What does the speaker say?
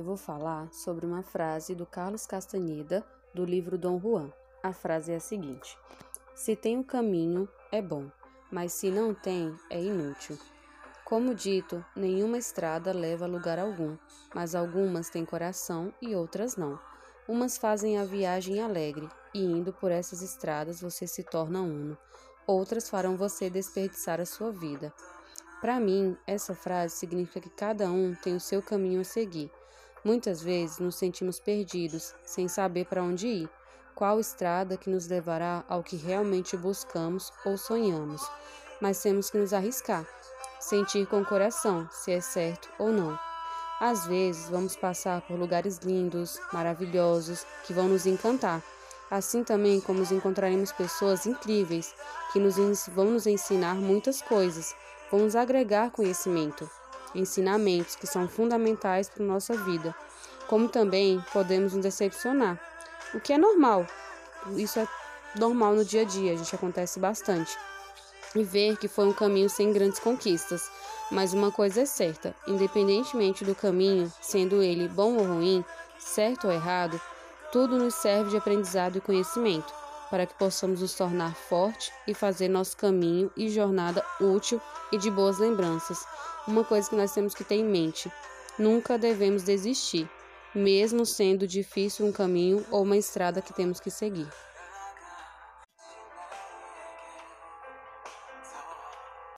eu vou falar sobre uma frase do Carlos Castaneda, do livro Dom Juan. A frase é a seguinte: Se tem o um caminho, é bom, mas se não tem, é inútil. Como dito, nenhuma estrada leva a lugar algum, mas algumas têm coração e outras não. Umas fazem a viagem alegre, e indo por essas estradas você se torna uno. Outras farão você desperdiçar a sua vida. Para mim, essa frase significa que cada um tem o seu caminho a seguir. Muitas vezes nos sentimos perdidos, sem saber para onde ir, qual estrada que nos levará ao que realmente buscamos ou sonhamos. Mas temos que nos arriscar, sentir com o coração se é certo ou não. Às vezes vamos passar por lugares lindos, maravilhosos, que vão nos encantar. Assim também como encontraremos pessoas incríveis que nos vão nos ensinar muitas coisas, vão nos agregar conhecimento, ensinamentos que são fundamentais para nossa vida. Como também podemos nos decepcionar, o que é normal. Isso é normal no dia a dia, a gente acontece bastante. E ver que foi um caminho sem grandes conquistas. Mas uma coisa é certa: independentemente do caminho, sendo ele bom ou ruim, certo ou errado, tudo nos serve de aprendizado e conhecimento, para que possamos nos tornar fortes e fazer nosso caminho e jornada útil e de boas lembranças. Uma coisa que nós temos que ter em mente: nunca devemos desistir, mesmo sendo difícil um caminho ou uma estrada que temos que seguir.